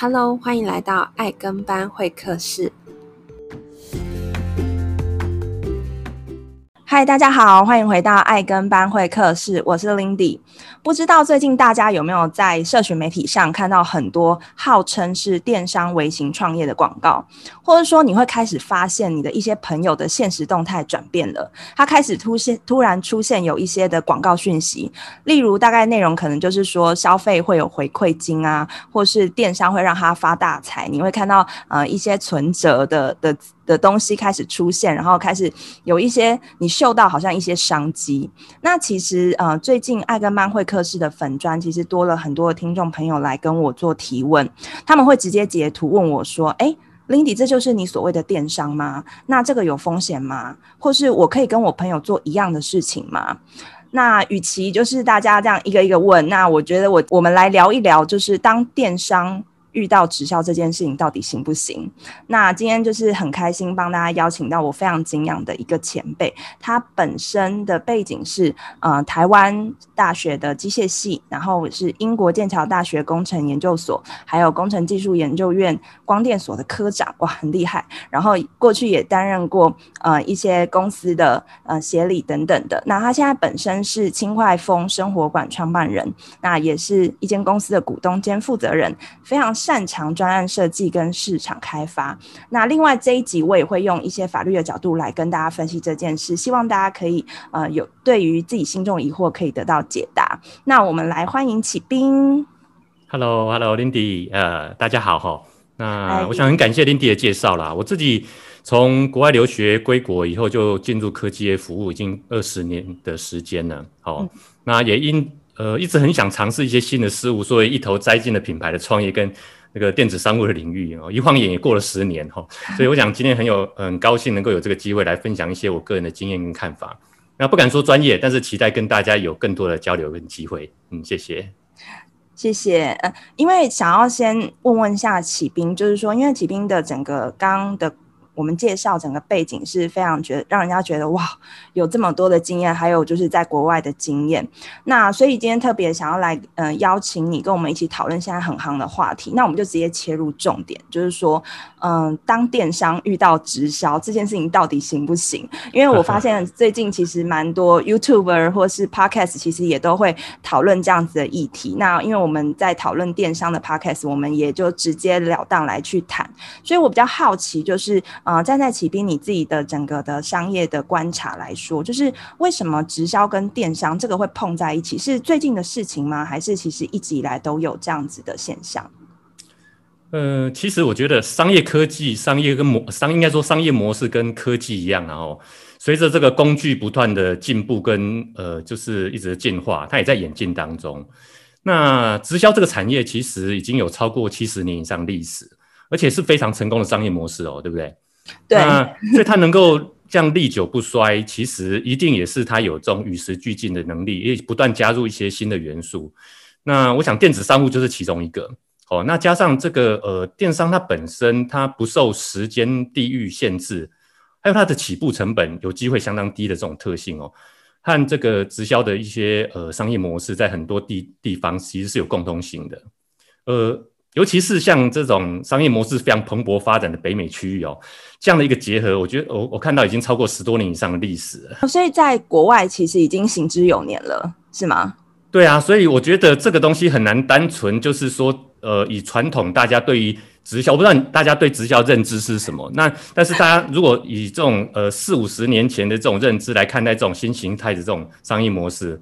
Hello，欢迎来到爱跟班会客室。嗨，大家好，欢迎回到爱跟班会客室，我是 Lindy。不知道最近大家有没有在社群媒体上看到很多号称是电商微型创业的广告，或者说你会开始发现你的一些朋友的现实动态转变了，他开始突现，突然出现有一些的广告讯息，例如大概内容可能就是说消费会有回馈金啊，或是电商会让他发大财，你会看到呃一些存折的的。的东西开始出现，然后开始有一些你嗅到好像一些商机。那其实呃，最近爱跟班会客室的粉专其实多了很多的听众朋友来跟我做提问，他们会直接截图问我说：“诶，Lindy，这就是你所谓的电商吗？那这个有风险吗？或是我可以跟我朋友做一样的事情吗？”那与其就是大家这样一个一个问，那我觉得我我们来聊一聊，就是当电商。遇到直销这件事情到底行不行？那今天就是很开心帮大家邀请到我非常敬仰的一个前辈，他本身的背景是呃台湾大学的机械系，然后是英国剑桥大学工程研究所，还有工程技术研究院光电所的科长，哇，很厉害。然后过去也担任过呃一些公司的呃协理等等的。那他现在本身是清快风生活馆创办人，那也是一间公司的股东兼负责人，非常。擅长专案设计跟市场开发。那另外这一集我也会用一些法律的角度来跟大家分析这件事，希望大家可以呃有对于自己心中的疑惑可以得到解答。那我们来欢迎启斌。Hello，Hello，Lindy，呃，大家好哈。那我想很感谢 Lindy 的介绍啦。我自己从国外留学归国以后，就进入科技业服务，已经二十年的时间了。好，嗯、那也因。呃，一直很想尝试一些新的事物，所以一头栽进了品牌的创业跟那个电子商务的领域哦。一晃眼也过了十年哈，所以我想今天很有很高兴能够有这个机会来分享一些我个人的经验跟看法。那不敢说专业，但是期待跟大家有更多的交流跟机会。嗯，谢谢，谢谢。呃，因为想要先问问一下启斌，就是说，因为启斌的整个刚的。我们介绍整个背景是非常觉得让人家觉得哇，有这么多的经验，还有就是在国外的经验。那所以今天特别想要来嗯、呃、邀请你跟我们一起讨论现在很夯的话题。那我们就直接切入重点，就是说嗯、呃，当电商遇到直销这件事情到底行不行？因为我发现最近其实蛮多 YouTuber 或是 Podcast 其实也都会讨论这样子的议题。那因为我们在讨论电商的 Podcast，我们也就直截了当来去谈。所以我比较好奇就是。啊、站在启彬你自己的整个的商业的观察来说，就是为什么直销跟电商这个会碰在一起？是最近的事情吗？还是其实一直以来都有这样子的现象？呃，其实我觉得商业科技、商业跟模商应该说商业模式跟科技一样，然后随着这个工具不断的进步跟呃，就是一直进化，它也在演进当中。那直销这个产业其实已经有超过七十年以上历史，而且是非常成功的商业模式哦，对不对？对，那所以它能够这样历久不衰，其实一定也是它有这种与时俱进的能力，也不断加入一些新的元素。那我想电子商务就是其中一个。哦，那加上这个呃电商它本身它不受时间地域限制，还有它的起步成本有机会相当低的这种特性哦，和这个直销的一些呃商业模式在很多地地方其实是有共通性的，呃。尤其是像这种商业模式非常蓬勃发展的北美区域哦，这样的一个结合，我觉得我我看到已经超过十多年以上的历史了。所以在国外其实已经行之有年了，是吗？对啊，所以我觉得这个东西很难单纯就是说，呃，以传统大家对于直销，我不知道大家对直销认知是什么。那但是大家如果以这种呃四五十年前的这种认知来看待这种新形态的这种商业模式。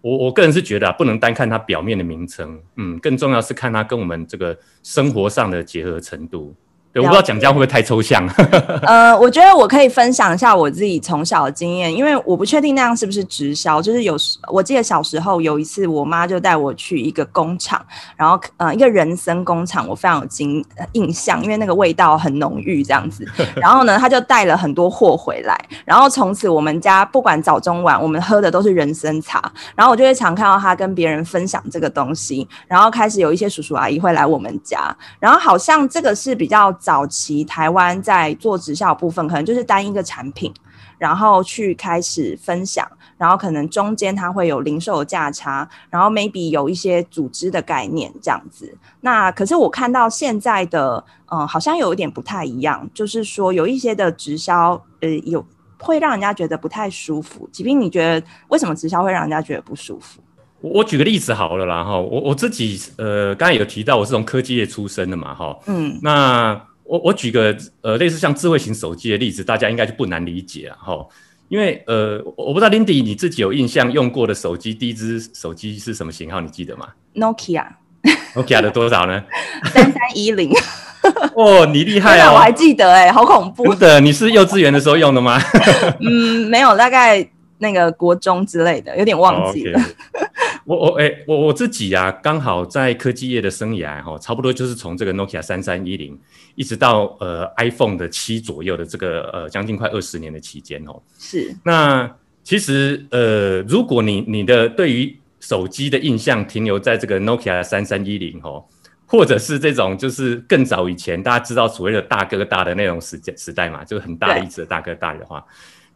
我我个人是觉得啊，不能单看它表面的名称，嗯，更重要是看它跟我们这个生活上的结合程度。对，我不知道讲这样会不会太抽象。呃，我觉得我可以分享一下我自己从小的经验，因为我不确定那样是不是直销。就是有时我记得小时候有一次，我妈就带我去一个工厂，然后呃一个人参工厂，我非常有经印象，因为那个味道很浓郁这样子。然后呢，她就带了很多货回来，然后从此我们家不管早中晚，我们喝的都是人参茶。然后我就会常看到她跟别人分享这个东西，然后开始有一些叔叔阿姨会来我们家，然后好像这个是比较。早期台湾在做直销部分，可能就是单一个产品，然后去开始分享，然后可能中间它会有零售价差，然后 maybe 有一些组织的概念这样子。那可是我看到现在的，嗯、呃，好像有一点不太一样，就是说有一些的直销，呃，有会让人家觉得不太舒服。即便，你觉得为什么直销会让人家觉得不舒服？我举个例子好了啦，哈，我我自己呃，刚才有提到我是从科技业出身的嘛，哈，嗯，那我我举个呃类似像智慧型手机的例子，大家应该就不难理解了，哈，因为呃，我不知道 Lindy 你自己有印象用过的手机，第一只手机是什么型号，你记得吗？Nokia，Nokia 的多少呢？三三一零。哦，你厉害啊！我还记得哎、欸，好恐怖。真的，你是幼稚园的时候用的吗？嗯，没有，大概。那个国中之类的，有点忘记了。Oh, okay. 我我哎、欸，我我自己呀、啊，刚好在科技业的生涯哈，差不多就是从这个 Nokia 三三一零，一直到呃 iPhone 的七左右的这个呃将近快二十年的期间哦。是。那其实呃，如果你你的对于手机的印象停留在这个 Nokia 三三一零哦，或者是这种就是更早以前大家知道所谓的大哥大的那种时时代嘛，就是很大的一只的大哥大的话。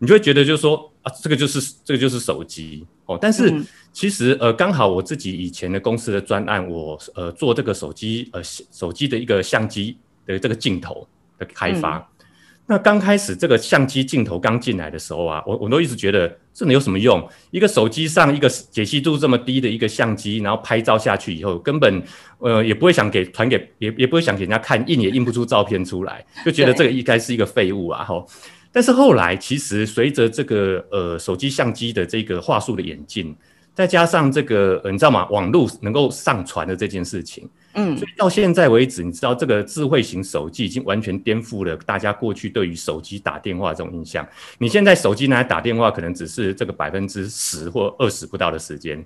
你就会觉得就是说啊，这个就是这个就是手机哦。但是其实呃，刚好我自己以前的公司的专案，我呃做这个手机呃手机的一个相机的这个镜头的开发。嗯、那刚开始这个相机镜头刚进来的时候啊，我我都一直觉得这能有什么用？一个手机上一个解析度这么低的一个相机，然后拍照下去以后，根本呃也不会想给传给也也不会想给人家看，印也印不出照片出来，就觉得这个应该是一个废物啊！吼。但是后来，其实随着这个呃手机相机的这个话术的演进，再加上这个、呃、你知道吗？网络能够上传的这件事情，嗯，所以到现在为止，你知道这个智慧型手机已经完全颠覆了大家过去对于手机打电话这种印象。你现在手机拿来打电话，可能只是这个百分之十或二十不到的时间，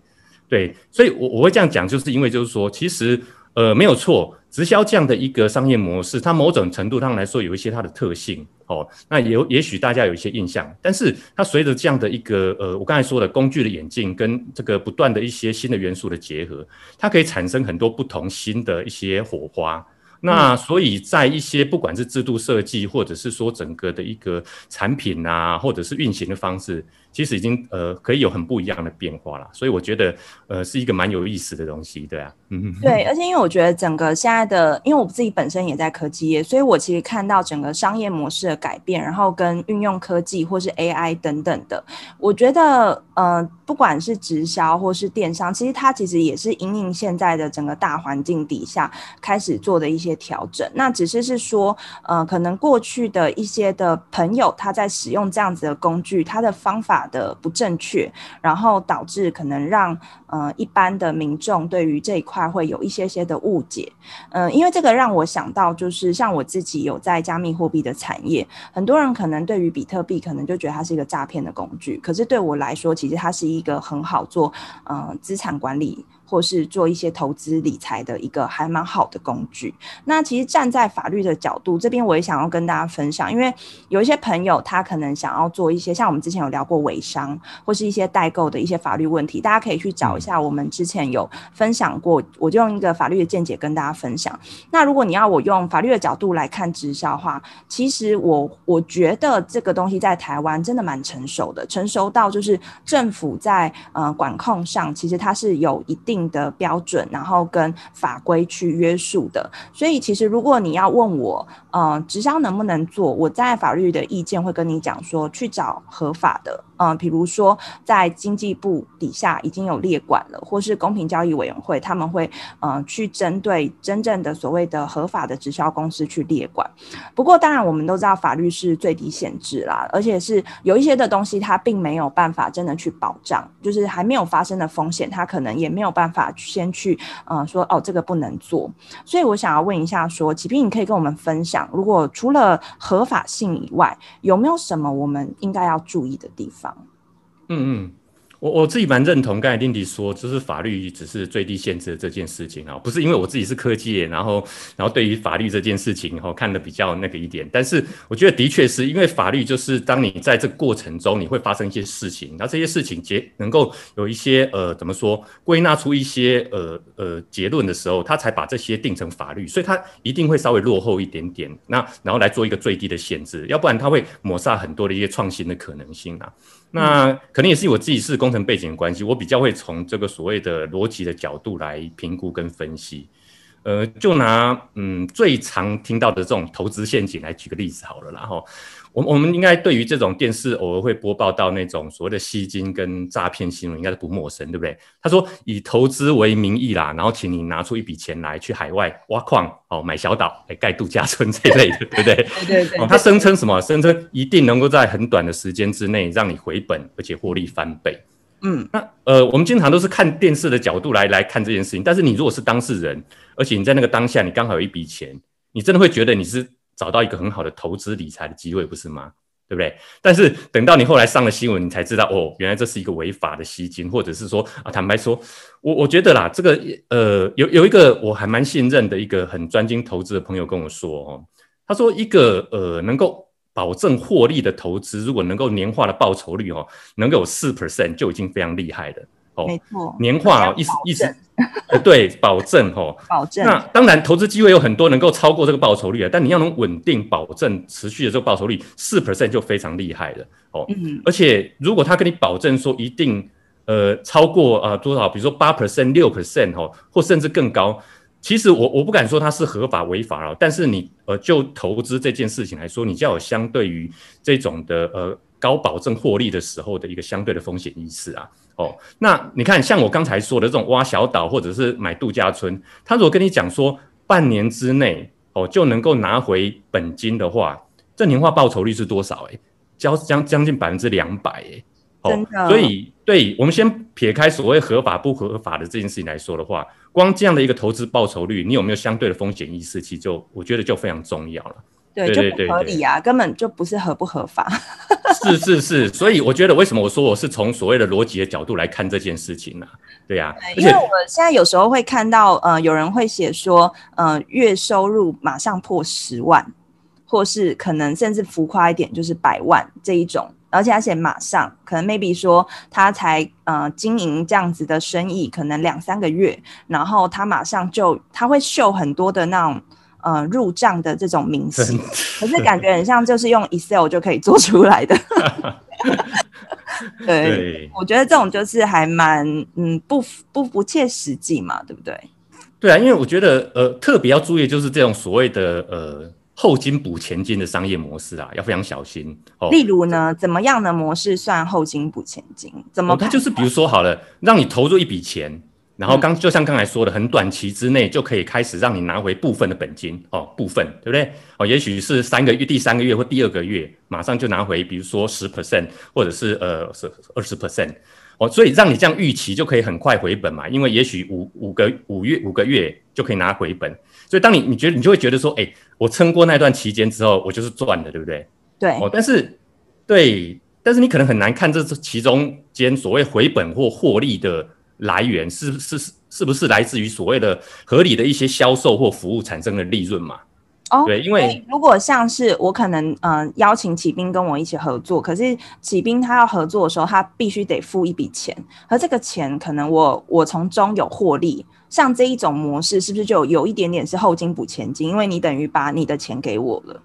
对。所以我我会这样讲，就是因为就是说，其实呃没有错，直销这样的一个商业模式，它某种程度上来说有一些它的特性。哦，那也也许大家有一些印象，但是它随着这样的一个呃，我刚才说的工具的演进，跟这个不断的一些新的元素的结合，它可以产生很多不同新的一些火花。那所以在一些不管是制度设计，或者是说整个的一个产品啊，或者是运行的方式。其实已经呃可以有很不一样的变化了，所以我觉得呃是一个蛮有意思的东西，对啊，嗯，对，而且因为我觉得整个现在的，因为我自己本身也在科技业，所以我其实看到整个商业模式的改变，然后跟运用科技或是 AI 等等的，我觉得呃不管是直销或是电商，其实它其实也是因应现在的整个大环境底下开始做的一些调整。那只是是说呃可能过去的一些的朋友他在使用这样子的工具，他的方法。的不正确，然后导致可能让呃一般的民众对于这一块会有一些些的误解，嗯、因为这个让我想到就是像我自己有在加密货币的产业，很多人可能对于比特币可能就觉得它是一个诈骗的工具，可是对我来说，其实它是一个很好做呃资产管理。或是做一些投资理财的一个还蛮好的工具。那其实站在法律的角度，这边我也想要跟大家分享，因为有一些朋友他可能想要做一些，像我们之前有聊过微商或是一些代购的一些法律问题，大家可以去找一下我们之前有分享过，我就用一个法律的见解跟大家分享。那如果你要我用法律的角度来看直销的话，其实我我觉得这个东西在台湾真的蛮成熟的，成熟到就是政府在呃管控上，其实它是有一定的标准，然后跟法规去约束的，所以其实如果你要问我，呃，直销能不能做，我在法律的意见会跟你讲说，去找合法的。嗯、比如说在经济部底下已经有列管了，或是公平交易委员会，他们会嗯、去针对真正的所谓的合法的直销公司去列管。不过当然我们都知道法律是最低限制啦，而且是有一些的东西它并没有办法真的去保障，就是还没有发生的风险，它可能也没有办法先去嗯、说哦这个不能做。所以我想要问一下说，启彬你可以跟我们分享，如果除了合法性以外，有没有什么我们应该要注意的地方？嗯嗯，我我自己蛮认同刚才丁迪说，就是法律只是最低限制这件事情啊，不是因为我自己是科技业，然后然后对于法律这件事情哈看得比较那个一点，但是我觉得的确是因为法律就是当你在这个过程中你会发生一些事情，然后这些事情结能够有一些呃怎么说归纳出一些呃呃结论的时候，他才把这些定成法律，所以他一定会稍微落后一点点，那然后来做一个最低的限制，要不然他会抹杀很多的一些创新的可能性啊。那可能也是我自己是工程背景的关系，我比较会从这个所谓的逻辑的角度来评估跟分析。呃，就拿嗯最常听到的这种投资陷阱来举个例子好了，然后。我我们应该对于这种电视偶尔会播报到那种所谓的吸金跟诈骗新闻，应该是不陌生，对不对？他说以投资为名义啦，然后请你拿出一笔钱来去海外挖矿哦，买小岛来盖度假村 这一类的，对不对？对对对。哦，他声称什么？声称一定能够在很短的时间之内让你回本，而且获利翻倍。嗯，那呃，我们经常都是看电视的角度来来看这件事情，但是你如果是当事人，而且你在那个当下你刚好有一笔钱，你真的会觉得你是。找到一个很好的投资理财的机会，不是吗？对不对？但是等到你后来上了新闻，你才知道哦，原来这是一个违法的吸金，或者是说啊，坦白说，我我觉得啦，这个呃，有有一个我还蛮信任的一个很专精投资的朋友跟我说哦，他说一个呃能够保证获利的投资，如果能够年化的报酬率哦，能够有四 percent 就已经非常厉害了。哦，没错，年化哦，意思意思，呃，对，保证哦，保证。那当然，投资机会有很多能够超过这个报酬率啊，但你要能稳定保证持续的这个报酬率，四 percent 就非常厉害了哦。嗯，而且如果他跟你保证说一定呃超过呃多少，比如说八 percent、六 percent 哦，或甚至更高，其实我我不敢说它是合法违法了，但是你呃就投资这件事情来说，你就要有相对于这种的呃高保证获利的时候的一个相对的风险意识啊。哦，那你看，像我刚才说的这种挖小岛或者是买度假村，他如果跟你讲说半年之内哦就能够拿回本金的话，这年化报酬率是多少？诶，交将将近百分之两百，诶，哦，所以对我们先撇开所谓合法不合法的这件事情来说的话，光这样的一个投资报酬率，你有没有相对的风险意识？其实就我觉得就非常重要了。对，就不合理啊，根本就不是合不合法。是是是，所以我觉得为什么我说我是从所谓的逻辑的角度来看这件事情呢？对呀，因为我现在有时候会看到，呃，有人会写说，呃，月收入马上破十万，或是可能甚至浮夸一点，就是百万这一种，而且而且马上可能 maybe 说他才呃经营这样子的生意，可能两三个月，然后他马上就他会秀很多的那种。呃，入账的这种明细，可是感觉很像就是用 Excel 就可以做出来的。对，对，我觉得这种就是还蛮嗯不不不切实际嘛，对不对？对啊，因为我觉得呃特别要注意就是这种所谓的呃后金补前金的商业模式啊，要非常小心。哦，例如呢，怎么样的模式算后金补前金？怎么？它、哦、就是比如说好了，让你投入一笔钱。然后刚就像刚才说的，很短期之内就可以开始让你拿回部分的本金哦，部分对不对？哦，也许是三个月、第三个月或第二个月，马上就拿回，比如说十 percent 或者是呃是二十 percent 哦，所以让你这样预期就可以很快回本嘛，因为也许五五个五月五个月就可以拿回本，所以当你你觉得你就会觉得说，哎，我撑过那段期间之后，我就是赚的，对不对？对哦，但是对，但是你可能很难看这其中间所谓回本或获利的。来源是是是是不是来自于所谓的合理的一些销售或服务产生的利润嘛？哦，对，因为如果像是我可能嗯、呃、邀请启兵跟我一起合作，可是启兵他要合作的时候，他必须得付一笔钱，而这个钱可能我我从中有获利，像这一种模式是不是就有一点点是后金补前金？因为你等于把你的钱给我了。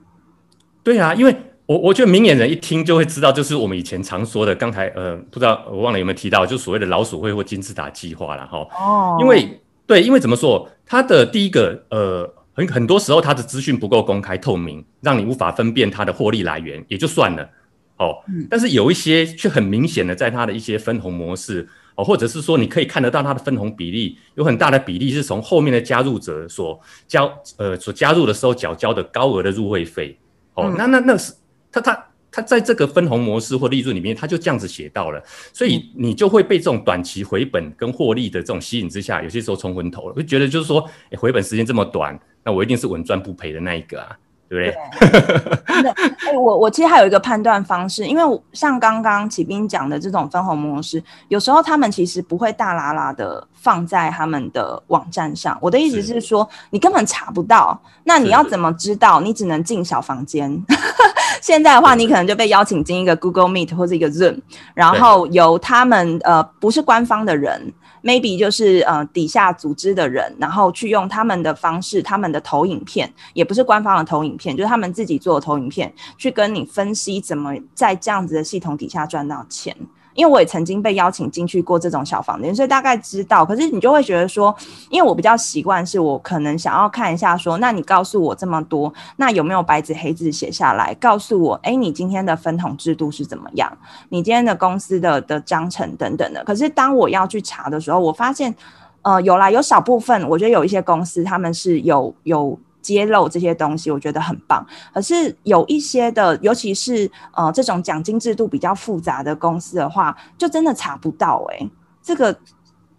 对啊，因为。我我觉得明眼人一听就会知道，就是我们以前常说的，刚才呃不知道我忘了有没有提到，就所谓的老鼠会或金字塔计划了哈。哦。因为对，因为怎么说，它的第一个呃很很多时候它的资讯不够公开透明，让你无法分辨它的获利来源也就算了哦。嗯。但是有一些却很明显的，在它的一些分红模式哦，或者是说你可以看得到它的分红比例有很大的比例是从后面的加入者所交呃所加入的时候缴交的高额的入会费哦。嗯。那那那是。他他他在这个分红模式或利润里面，他就这样子写到了，所以你就会被这种短期回本跟获利的这种吸引之下，有些时候冲昏头了，会觉得就是说，诶，回本时间这么短，那我一定是稳赚不赔的那一个啊，对不对？对，哎，我我其实还有一个判断方式，因为像刚刚启斌讲的这种分红模式，有时候他们其实不会大拉拉的放在他们的网站上。我的意思是说，是你根本查不到，那你要怎么知道？你只能进小房间。现在的话，你可能就被邀请进一个 Google Meet 或者一个 Zoom，然后由他们呃不是官方的人。maybe 就是呃底下组织的人，然后去用他们的方式，他们的投影片，也不是官方的投影片，就是他们自己做的投影片，去跟你分析怎么在这样子的系统底下赚到钱。因为我也曾经被邀请进去过这种小房间，所以大概知道。可是你就会觉得说，因为我比较习惯，是我可能想要看一下说，那你告诉我这么多，那有没有白纸黑字写下来，告诉我，哎，你今天的分红制度是怎么样？你今天的公司的的章程等等的。可是当我要去查的时候，我发现，呃，有啦，有少部分，我觉得有一些公司他们是有有。揭露这些东西，我觉得很棒。可是有一些的，尤其是呃这种奖金制度比较复杂的公司的话，就真的查不到哎、欸。这个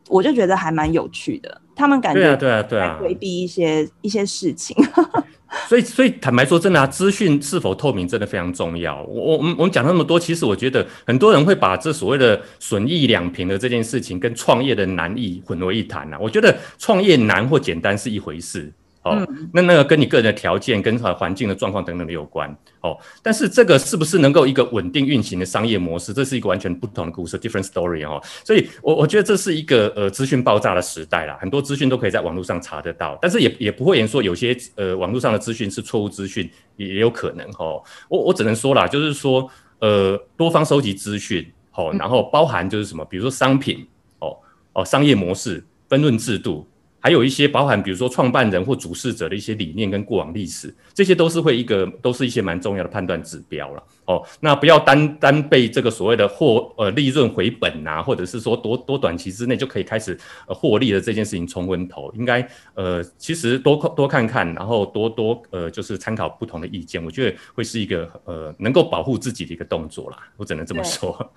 我就觉得还蛮有趣的。他们感觉对啊对啊对啊，回避一些一些事情。所以所以坦白说，真的啊，资讯是否透明真的非常重要。我我们我们讲那么多，其实我觉得很多人会把这所谓的损益两平的这件事情跟创业的难易混为一谈啊。我觉得创业难或简单是一回事。哦，那那个跟你个人的条件、跟环境的状况等等的有关。哦，但是这个是不是能够一个稳定运行的商业模式，这是一个完全不同的故事，different story 哦。所以我，我我觉得这是一个呃资讯爆炸的时代啦，很多资讯都可以在网络上查得到，但是也也不会言说有些呃网络上的资讯是错误资讯，也有可能哈、哦。我我只能说啦，就是说呃多方收集资讯，好、哦，然后包含就是什么，比如说商品，哦哦商业模式、分润制度。还有一些包含，比如说创办人或主事者的一些理念跟过往历史，这些都是会一个，都是一些蛮重要的判断指标了。哦，那不要单单被这个所谓的获呃利润回本啊，或者是说多多短期之内就可以开始呃获利的这件事情冲昏头。应该呃其实多多看看，然后多多呃就是参考不同的意见，我觉得会是一个呃能够保护自己的一个动作啦。我只能这么说。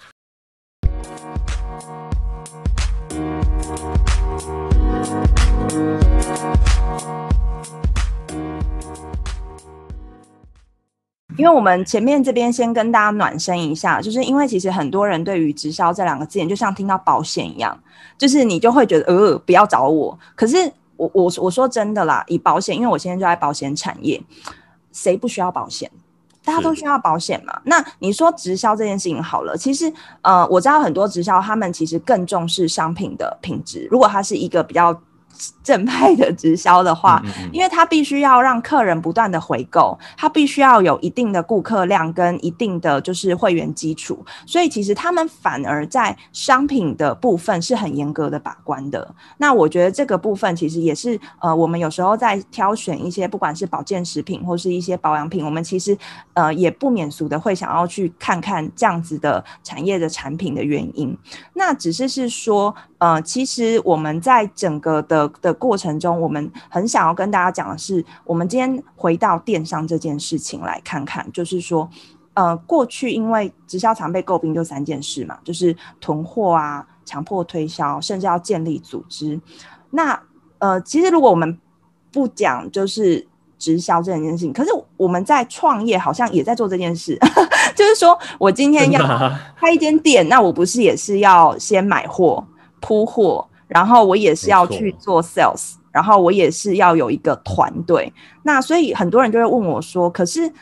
因为我们前面这边先跟大家暖身一下，就是因为其实很多人对于直销这两个字眼，就像听到保险一样，就是你就会觉得呃不要找我。可是我我我说真的啦，以保险，因为我现在就在保险产业，谁不需要保险？大家都需要保险嘛。那你说直销这件事情好了，其实呃我知道很多直销他们其实更重视商品的品质。如果它是一个比较正派的直销的话，因为它必须要让客人不断的回购，它必须要有一定的顾客量跟一定的就是会员基础，所以其实他们反而在商品的部分是很严格的把关的。那我觉得这个部分其实也是呃，我们有时候在挑选一些不管是保健食品或是一些保养品，我们其实呃也不免俗的会想要去看看这样子的产业的产品的原因。那只是是说呃，其实我们在整个的的过程中，我们很想要跟大家讲的是，我们今天回到电商这件事情来看看，就是说，呃，过去因为直销常被诟病就三件事嘛，就是囤货啊、强迫推销，甚至要建立组织。那呃，其实如果我们不讲就是直销这件事情，可是我们在创业好像也在做这件事，就是说我今天要开一间店，那我不是也是要先买货、铺货。然后我也是要去做 sales，然后我也是要有一个团队。那所以很多人就会问我说：“可是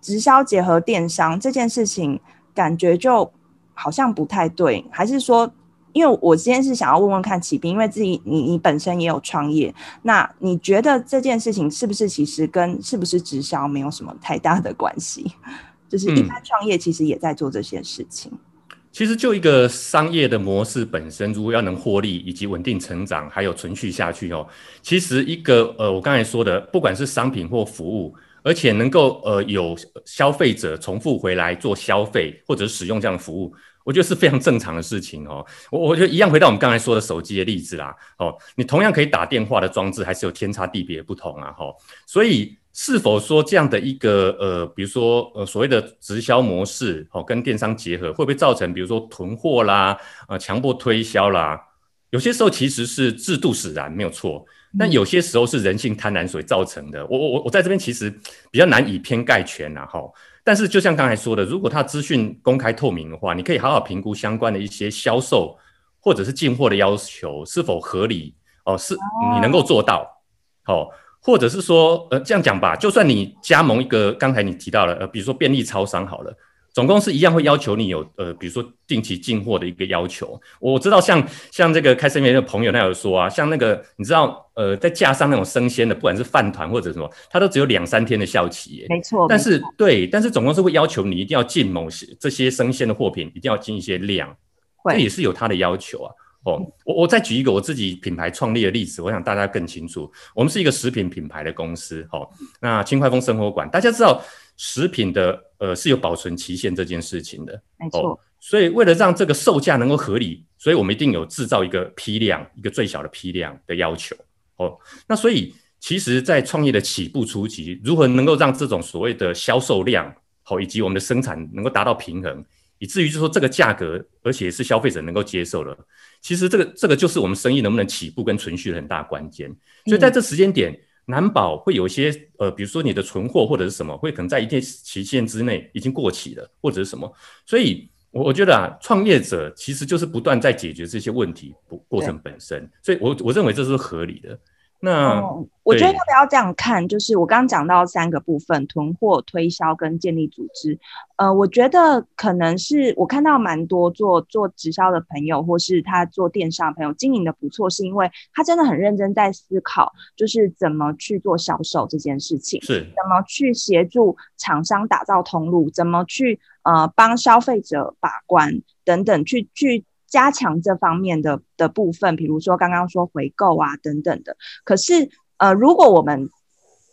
直销结合电商这件事情，感觉就好像不太对。”还是说，因为我今天是想要问问看启斌，因为自己你你本身也有创业，那你觉得这件事情是不是其实跟是不是直销没有什么太大的关系？就是一般创业其实也在做这些事情。其实就一个商业的模式本身，如果要能获利以及稳定成长，还有存续下去哦，其实一个呃，我刚才说的，不管是商品或服务，而且能够呃有消费者重复回来做消费或者使用这样的服务，我觉得是非常正常的事情哦。我我觉得一样回到我们刚才说的手机的例子啦，哦，你同样可以打电话的装置，还是有天差地别不同啊，哈，所以。是否说这样的一个呃，比如说呃所谓的直销模式，哦，跟电商结合，会不会造成比如说囤货啦，呃，强迫推销啦？有些时候其实是制度使然，没有错。但有些时候是人性贪婪所造成的。我我我在这边其实比较难以偏概全呐，哈。但是就像刚才说的，如果它资讯公开透明的话，你可以好好评估相关的一些销售或者是进货的要求是否合理哦，是你能够做到，哦，或者是说，呃，这样讲吧，就算你加盟一个刚才你提到了，呃，比如说便利超商好了。总公司一样会要求你有呃，比如说定期进货的一个要求。我知道像像这个开生面的朋友，他有说啊，像那个你知道呃，在架上那种生鲜的，不管是饭团或者什么，它都只有两三天的效期。没错。但是对，但是总公司会要求你一定要进某些这些生鲜的货品，一定要进一些量，这也是有它的要求啊。哦，我我再举一个我自己品牌创立的例子，我想大家更清楚。我们是一个食品品牌的公司，哦，那轻快风生活馆，大家知道。食品的呃是有保存期限这件事情的，没错、哦。所以为了让这个售价能够合理，所以我们一定有制造一个批量，一个最小的批量的要求。哦，那所以其实，在创业的起步初期，如何能够让这种所谓的销售量，好、哦，以及我们的生产能够达到平衡，以至于就是说这个价格，而且是消费者能够接受的，其实这个这个就是我们生意能不能起步跟存续的很大关键。所以在这时间点。嗯难保会有一些呃，比如说你的存货或者是什么，会可能在一定期限之内已经过期了，或者是什么。所以，我我觉得啊，创业者其实就是不断在解决这些问题不过程本身。所以我我认为这是合理的。那、嗯、我觉得要不要这样看？就是我刚刚讲到三个部分：囤货、推销跟建立组织。呃，我觉得可能是我看到蛮多做做直销的朋友，或是他做电商的朋友经营的不错，是因为他真的很认真在思考，就是怎么去做销售这件事情，是怎么去协助厂商打造通路，怎么去呃帮消费者把关等等，去去。加强这方面的的部分，比如说刚刚说回购啊等等的。可是，呃，如果我们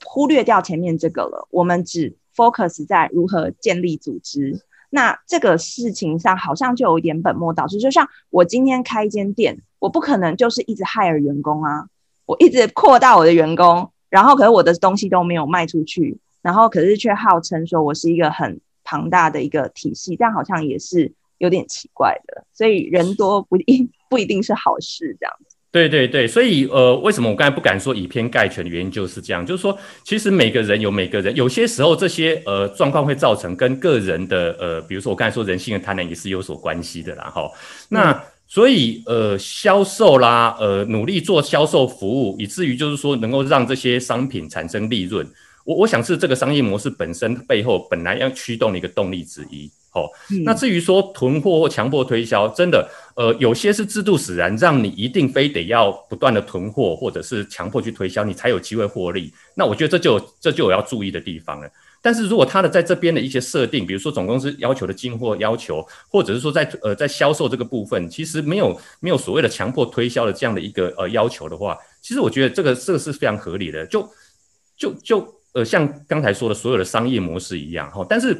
忽略掉前面这个了，我们只 focus 在如何建立组织，那这个事情上好像就有一点本末倒置。就像我今天开一间店，我不可能就是一直 hire 员工啊，我一直扩大我的员工，然后可是我的东西都没有卖出去，然后可是却号称说我是一个很庞大的一个体系，这样好像也是。有点奇怪的，所以人多不一 不一定是好事，这样子。对对对，所以呃，为什么我刚才不敢说以偏概全的原因就是这样，就是说，其实每个人有每个人，有些时候这些呃状况会造成跟个人的呃，比如说我刚才说人性的贪婪也是有所关系的啦，哈。那、嗯、所以呃，销售啦，呃，努力做销售服务，以至于就是说能够让这些商品产生利润，我我想是这个商业模式本身背后本来要驱动的一个动力之一。好、哦，那至于说囤货或强迫推销，真的，呃，有些是制度使然，让你一定非得要不断的囤货，或者是强迫去推销，你才有机会获利。那我觉得这就这就有要注意的地方了。但是如果他的在这边的一些设定，比如说总公司要求的进货要求，或者是说在呃在销售这个部分，其实没有没有所谓的强迫推销的这样的一个呃要求的话，其实我觉得这个这个是非常合理的。就就就呃像刚才说的所有的商业模式一样哈，但是。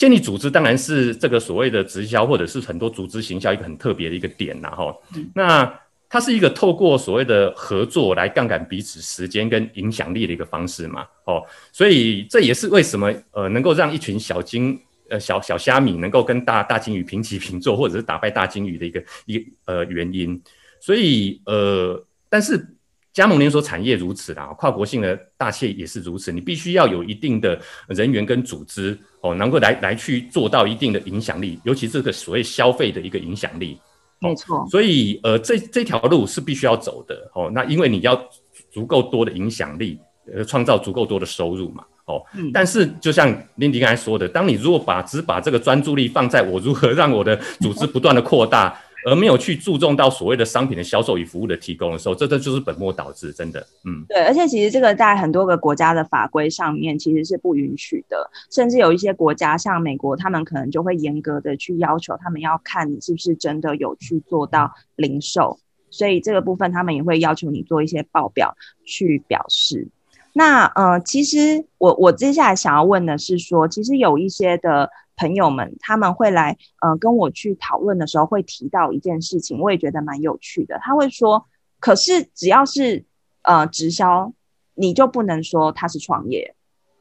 建立组织当然是这个所谓的直销，或者是很多组织行销一个很特别的一个点呐，哈。那它是一个透过所谓的合作来杠杆彼此时间跟影响力的一个方式嘛，哦，所以这也是为什么呃能够让一群小金呃小小虾米能够跟大大金鱼平起平坐，或者是打败大金鱼的一个一个呃原因。所以呃，但是。加盟连锁产业如此啦，跨国性的大企业也是如此。你必须要有一定的人员跟组织哦，能够来来去做到一定的影响力，尤其这个所谓消费的一个影响力。没错。所以呃，这这条路是必须要走的哦。那因为你要足够多的影响力，呃，创造足够多的收入嘛。哦。嗯。但是就像 Lindy 刚才说的，当你如果把只把这个专注力放在我如何让我的组织不断的扩大。而没有去注重到所谓的商品的销售与服务的提供的时候，这这就是本末倒置，真的，嗯，对，而且其实这个在很多个国家的法规上面其实是不允许的，甚至有一些国家像美国，他们可能就会严格的去要求，他们要看你是不是真的有去做到零售，所以这个部分他们也会要求你做一些报表去表示。那呃，其实我我接下来想要问的是说，其实有一些的。朋友们他们会来，呃，跟我去讨论的时候会提到一件事情，我也觉得蛮有趣的。他会说，可是只要是呃直销，你就不能说他是创业，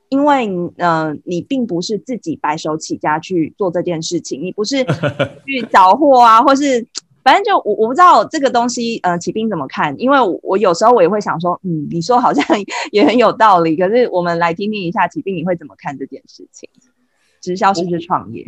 因为呃你并不是自己白手起家去做这件事情，你不是 去找货啊，或是反正就我我不知道这个东西，呃，启兵怎么看？因为我，我有时候我也会想说，嗯，你说好像也很有道理，可是我们来听听一下启兵你会怎么看这件事情？直销是不是创业？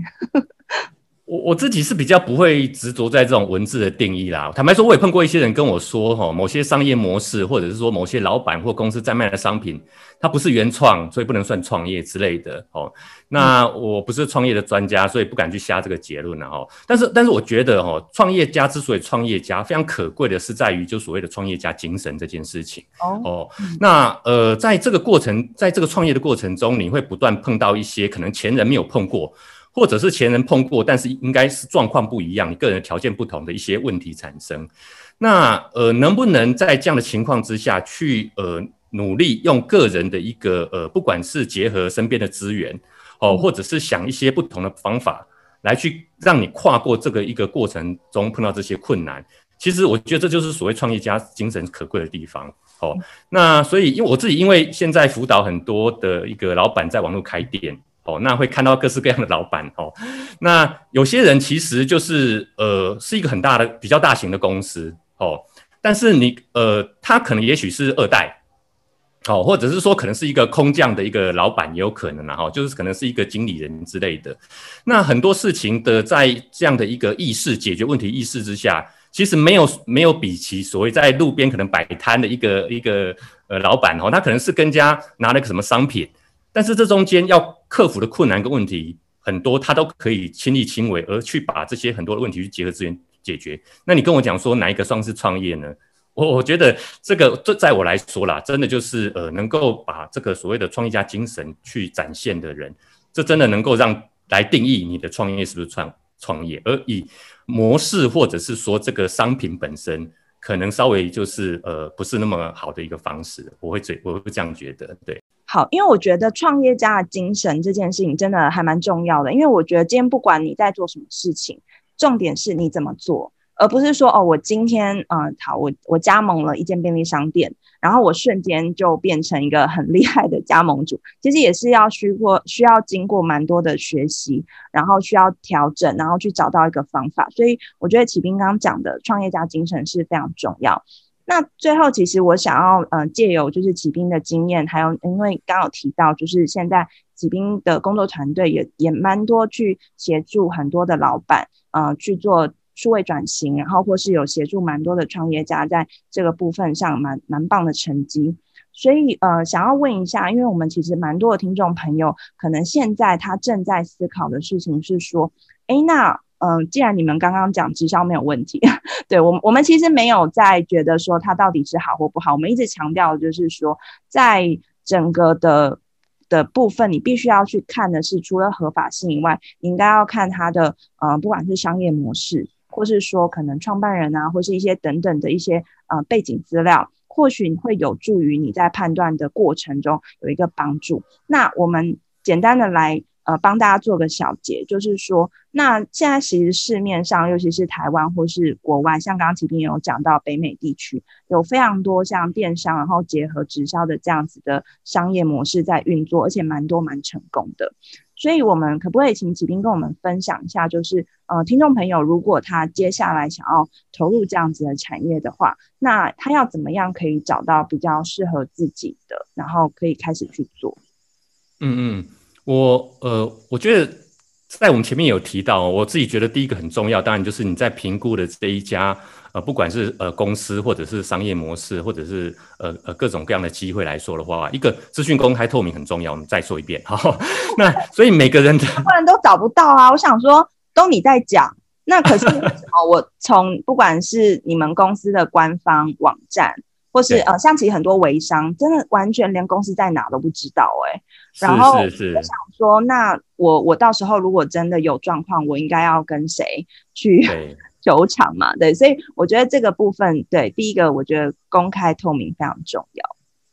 我我自己是比较不会执着在这种文字的定义啦。坦白说，我也碰过一些人跟我说，哈，某些商业模式，或者是说某些老板或公司在卖的商品，它不是原创，所以不能算创业之类的。哦，那我不是创业的专家，所以不敢去下这个结论了。哈，但是但是我觉得，哈，创业家之所以创业家，非常可贵的是在于就所谓的创业家精神这件事情。哦哦，那呃，在这个过程，在这个创业的过程中，你会不断碰到一些可能前人没有碰过。或者是前人碰过，但是应该是状况不一样，你个人条件不同的一些问题产生。那呃，能不能在这样的情况之下去呃努力用个人的一个呃，不管是结合身边的资源哦，或者是想一些不同的方法来去让你跨过这个一个过程中碰到这些困难？其实我觉得这就是所谓创业家精神可贵的地方哦。那所以因为我自己因为现在辅导很多的一个老板在网络开店。哦，那会看到各式各样的老板哦。那有些人其实就是呃，是一个很大的、比较大型的公司哦。但是你呃，他可能也许是二代，哦，或者是说可能是一个空降的一个老板也有可能啊。哈，就是可能是一个经理人之类的。那很多事情的在这样的一个意识解决问题意识之下，其实没有没有比其所谓在路边可能摆摊的一个一个呃老板哦，他可能是跟家拿了个什么商品。但是这中间要克服的困难跟问题很多，他都可以亲力亲为，而去把这些很多的问题去结合资源解决。那你跟我讲说哪一个算是创业呢？我我觉得这个这在我来说啦，真的就是呃，能够把这个所谓的创业家精神去展现的人，这真的能够让来定义你的创业是不是创创业，而以模式或者是说这个商品本身，可能稍微就是呃不是那么好的一个方式，我会这我会这样觉得，对。好，因为我觉得创业家的精神这件事情真的还蛮重要的。因为我觉得今天不管你在做什么事情，重点是你怎么做，而不是说哦，我今天嗯、好，我我加盟了一间便利商店，然后我瞬间就变成一个很厉害的加盟主。其实也是要需过需要经过蛮多的学习，然后需要调整，然后去找到一个方法。所以我觉得启斌刚刚讲的创业家精神是非常重要。那最后，其实我想要，呃，借由就是启兵的经验，还有因为刚刚有提到，就是现在启兵的工作团队也也蛮多去协助很多的老板，呃，去做数位转型，然后或是有协助蛮多的创业家在这个部分上蛮蛮棒的成绩。所以，呃，想要问一下，因为我们其实蛮多的听众朋友，可能现在他正在思考的事情是说，哎，那。嗯，既然你们刚刚讲直销没有问题，对，我我们其实没有在觉得说它到底是好或不好，我们一直强调就是说，在整个的的部分，你必须要去看的是，除了合法性以外，你应该要看它的，呃，不管是商业模式，或是说可能创办人啊，或是一些等等的一些呃背景资料，或许会有助于你在判断的过程中有一个帮助。那我们简单的来。呃，帮大家做个小结，就是说，那现在其实市面上，尤其是台湾或是国外，像刚刚启彬也有讲到北美地区，有非常多像电商，然后结合直销的这样子的商业模式在运作，而且蛮多蛮成功的。所以，我们可不可以请启彬跟我们分享一下，就是呃，听众朋友如果他接下来想要投入这样子的产业的话，那他要怎么样可以找到比较适合自己的，然后可以开始去做？嗯嗯。我呃，我觉得在我们前面有提到，我自己觉得第一个很重要，当然就是你在评估的这一家呃，不管是呃公司或者是商业模式，或者是呃呃各种各样的机会来说的话，一个资讯公开透明很重要。我们再说一遍，好，那所以每个人的不然都找不到啊。我想说，都你在讲，那可是为什么我从不管是你们公司的官方网站。或是呃，像其实很多微商真的完全连公司在哪都不知道哎、欸，然后我想说，那我我到时候如果真的有状况，我应该要跟谁去求偿 嘛？对，所以我觉得这个部分，对，第一个我觉得公开透明非常重要。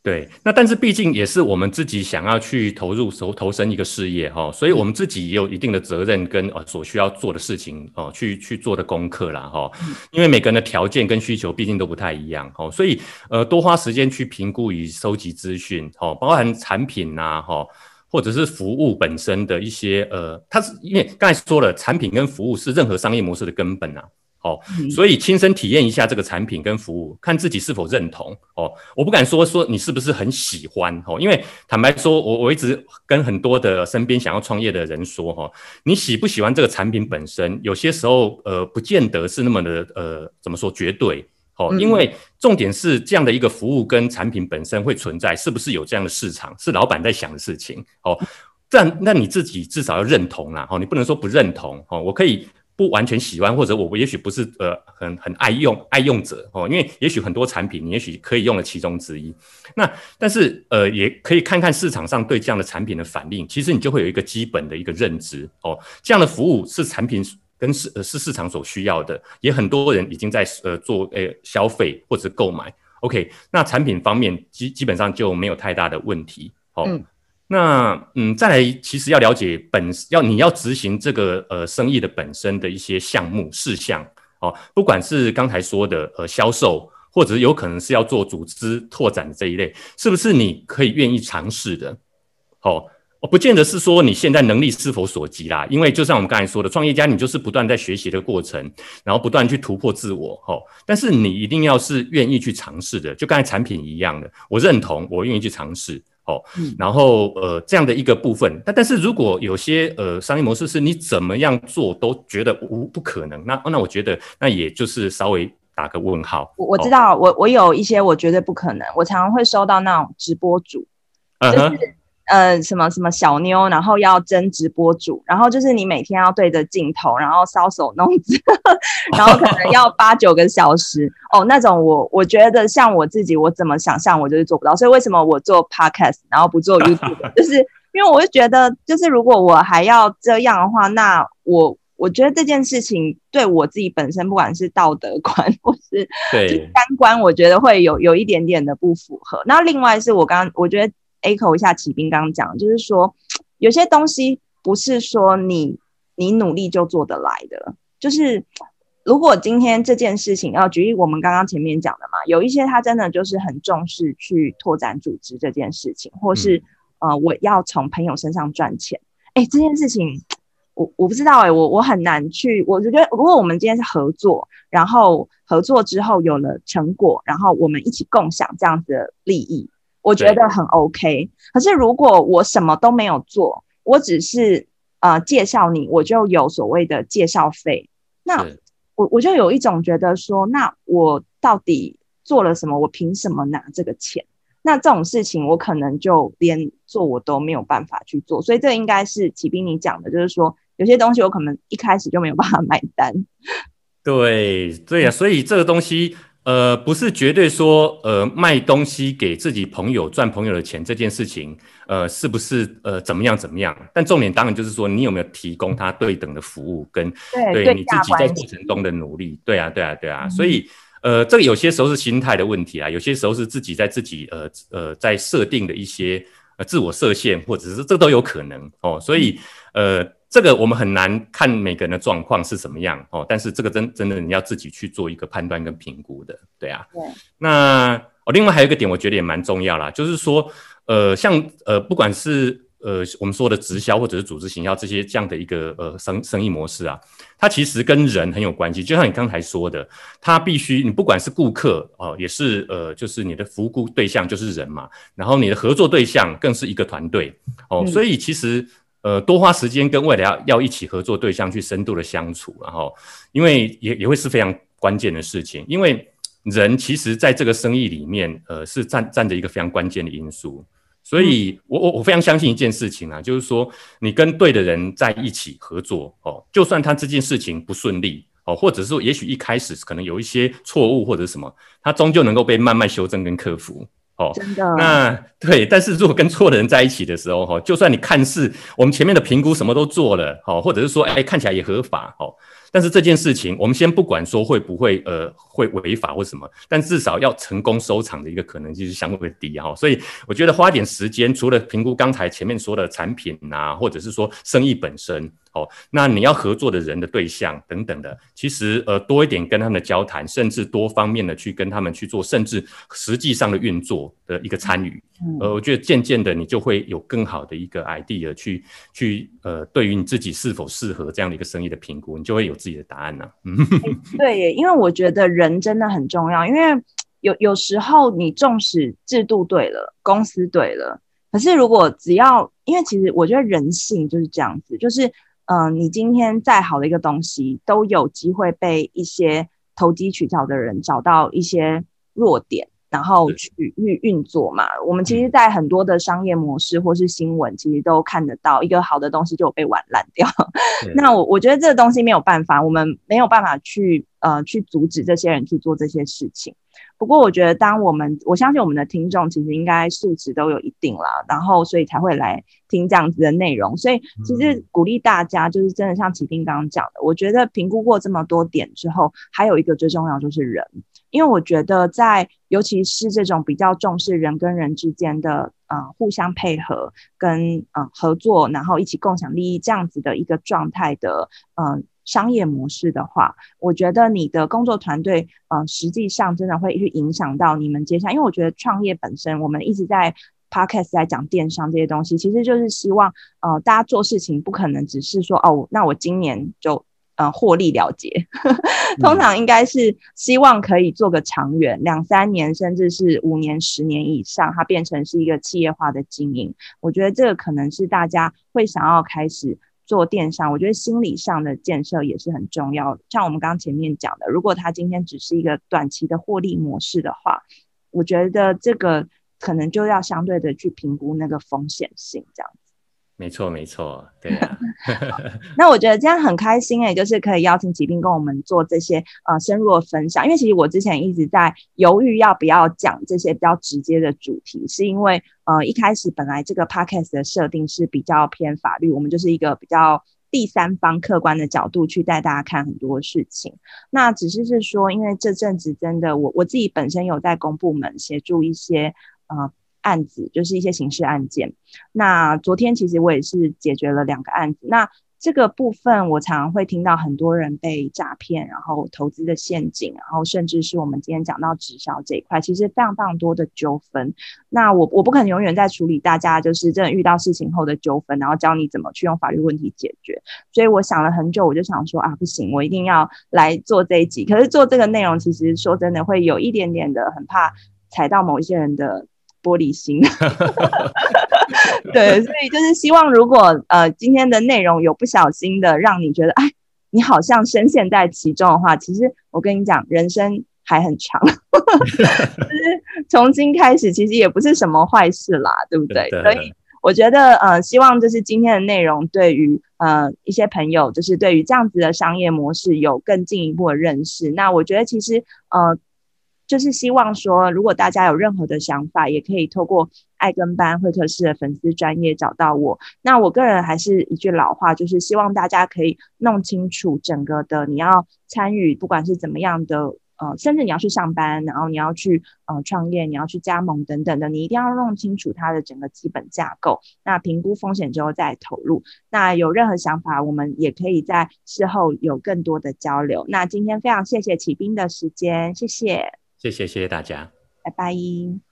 对，那但是毕竟也是我们自己想要去投入、投投身一个事业哈，所以我们自己也有一定的责任跟呃所需要做的事情哦，去去做的功课啦哈。因为每个人的条件跟需求毕竟都不太一样哦，所以呃多花时间去评估与收集资讯哦，包含产品呐哈，或者是服务本身的一些呃，它是因为刚才说了，产品跟服务是任何商业模式的根本呐。哦，所以亲身体验一下这个产品跟服务，看自己是否认同哦。我不敢说说你是不是很喜欢哦，因为坦白说，我我一直跟很多的身边想要创业的人说哈，你喜不喜欢这个产品本身，有些时候呃，不见得是那么的呃，怎么说绝对哦，因为重点是这样的一个服务跟产品本身会存在，是不是有这样的市场，是老板在想的事情哦。但那你自己至少要认同啦，哦，你不能说不认同哦，我可以。不完全喜欢，或者我也许不是呃很很爱用爱用者哦，因为也许很多产品你也许可以用的其中之一。那但是呃也可以看看市场上对这样的产品的反应，其实你就会有一个基本的一个认知哦。这样的服务是产品跟市呃是市场所需要的，也很多人已经在呃做呃、消费或者购买。OK，那产品方面基基本上就没有太大的问题哦。那嗯，再来，其实要了解本要你要执行这个呃生意的本身的一些项目事项哦，不管是刚才说的呃销售，或者是有可能是要做组织拓展这一类，是不是你可以愿意尝试的？哦，我不见得是说你现在能力是否所及啦，因为就像我们刚才说的，创业家你就是不断在学习的过程，然后不断去突破自我哦。但是你一定要是愿意去尝试的，就刚才产品一样的，我认同，我愿意去尝试。哦，然后呃，这样的一个部分，但但是如果有些呃商业模式是你怎么样做都觉得无不可能，那那我觉得那也就是稍微打个问号。我我知道，哦、我我有一些我觉得不可能，我常常会收到那种直播主，就是。Uh. 呃，什么什么小妞，然后要争直播主，然后就是你每天要对着镜头，然后搔首弄姿，然后可能要八九个小时哦，那种我我觉得像我自己，我怎么想象我就是做不到，所以为什么我做 podcast，然后不做 YouTube，就是因为我就觉得，就是如果我还要这样的话，那我我觉得这件事情对我自己本身，不管是道德观或是对三观，我觉得会有有一点点的不符合。那另外是我刚刚我觉得。Echo 一下启斌刚刚讲，就是说有些东西不是说你你努力就做得来的。就是如果今天这件事情要举例，我们刚刚前面讲的嘛，有一些他真的就是很重视去拓展组织这件事情，或是、嗯、呃我要从朋友身上赚钱。哎，这件事情我我不知道哎，我我很难去。我觉得如果我们今天是合作，然后合作之后有了成果，然后我们一起共享这样子的利益。我觉得很 OK，可是如果我什么都没有做，我只是呃介绍你，我就有所谓的介绍费，那我我就有一种觉得说，那我到底做了什么？我凭什么拿这个钱？那这种事情我可能就连做我都没有办法去做，所以这应该是启斌你讲的，就是说有些东西我可能一开始就没有办法买单。对对呀、啊，所以这个东西。呃，不是绝对说，呃，卖东西给自己朋友赚朋友的钱这件事情，呃，是不是呃怎么样怎么样？但重点当然就是说，你有没有提供他对等的服务，跟对，对你自己在过程中的努力。对啊，对啊，对啊。嗯、所以，呃，这个有些时候是心态的问题啊，有些时候是自己在自己呃呃在设定的一些呃自我设限，或者是这都有可能哦。所以，呃。这个我们很难看每个人的状况是什么样哦，但是这个真真的你要自己去做一个判断跟评估的，对啊。对。那哦，另外还有一个点，我觉得也蛮重要啦，就是说，呃，像呃，不管是呃我们说的直销或者是组织行销这些这样的一个呃生生意模式啊，它其实跟人很有关系。就像你刚才说的，它必须你不管是顾客哦，也是呃，就是你的服务对象就是人嘛，然后你的合作对象更是一个团队哦，嗯、所以其实。呃，多花时间跟未来要要一起合作对象去深度的相处，然后，因为也也会是非常关键的事情，因为人其实在这个生意里面，呃，是占占着一个非常关键的因素，所以我我我非常相信一件事情啊，就是说你跟对的人在一起合作哦，就算他这件事情不顺利哦，或者是说也许一开始可能有一些错误或者什么，他终究能够被慢慢修正跟克服。哦，真的。那对，但是如果跟错的人在一起的时候，哈，就算你看似我们前面的评估什么都做了，哈，或者是说，哎，看起来也合法，哦，但是这件事情，我们先不管说会不会，呃，会违法或什么，但至少要成功收场的一个可能性是相对低，哈。所以我觉得花点时间，除了评估刚才前面说的产品呐，或者是说生意本身。哦，那你要合作的人的对象等等的，其实呃多一点跟他们的交谈，甚至多方面的去跟他们去做，甚至实际上的运作的一个参与，呃，我觉得渐渐的你就会有更好的一个 idea 去去呃对于你自己是否适合这样的一个生意的评估，你就会有自己的答案呢、啊。嗯，对，因为我觉得人真的很重要，因为有有时候你重视制度对了，公司对了。可是，如果只要，因为其实我觉得人性就是这样子，就是，嗯、你今天再好的一个东西，都有机会被一些投机取巧的人找到一些弱点，然后去运运作嘛。我们其实，在很多的商业模式或是新闻，其实都看得到，一个好的东西就有被玩烂掉。那我我觉得这个东西没有办法，我们没有办法去呃去阻止这些人去做这些事情。不过，我觉得，当我们我相信我们的听众其实应该素质都有一定啦，然后所以才会来听这样子的内容。所以，其实鼓励大家，就是真的像启斌刚刚讲的，我觉得评估过这么多点之后，还有一个最重要就是人，因为我觉得在尤其是这种比较重视人跟人之间的呃互相配合跟呃合作，然后一起共享利益这样子的一个状态的呃。商业模式的话，我觉得你的工作团队，呃，实际上真的会去影响到你们接下来。因为我觉得创业本身，我们一直在 podcast 在讲电商这些东西，其实就是希望，呃，大家做事情不可能只是说，哦，那我今年就呃获利了结，通常应该是希望可以做个长远，两三年甚至是五年、十年以上，它变成是一个企业化的经营。我觉得这个可能是大家会想要开始。做电商，我觉得心理上的建设也是很重要的。像我们刚刚前面讲的，如果他今天只是一个短期的获利模式的话，我觉得这个可能就要相对的去评估那个风险性，这样子。没错，没错，对。那我觉得这样很开心哎，就是可以邀请疾病跟我们做这些呃深入的分享。因为其实我之前一直在犹豫要不要讲这些比较直接的主题，是因为呃一开始本来这个 podcast 的设定是比较偏法律，我们就是一个比较第三方客观的角度去带大家看很多事情。那只是是说，因为这阵子真的我我自己本身有在公部门协助一些呃。案子就是一些刑事案件。那昨天其实我也是解决了两个案子。那这个部分我常常会听到很多人被诈骗，然后投资的陷阱，然后甚至是我们今天讲到直销这一块，其实非常非常多的纠纷。那我我不可能永远在处理大家就是真的遇到事情后的纠纷，然后教你怎么去用法律问题解决。所以我想了很久，我就想说啊，不行，我一定要来做这一集。可是做这个内容，其实说真的会有一点点的很怕踩到某一些人的。玻璃心，对，所以就是希望，如果呃今天的内容有不小心的让你觉得，哎，你好像深陷在其中的话，其实我跟你讲，人生还很长，就是从新开始，其实也不是什么坏事啦，对不对？所以我觉得，呃，希望就是今天的内容对于呃一些朋友，就是对于这样子的商业模式有更进一步的认识。那我觉得其实呃。就是希望说，如果大家有任何的想法，也可以透过爱跟班会客室的粉丝专业找到我。那我个人还是一句老话，就是希望大家可以弄清楚整个的你要参与，不管是怎么样的，呃，甚至你要去上班，然后你要去呃创业，你要去加盟等等的，你一定要弄清楚它的整个基本架构。那评估风险之后再投入。那有任何想法，我们也可以在事后有更多的交流。那今天非常谢谢启斌的时间，谢谢。谢谢，谢谢大家，拜拜。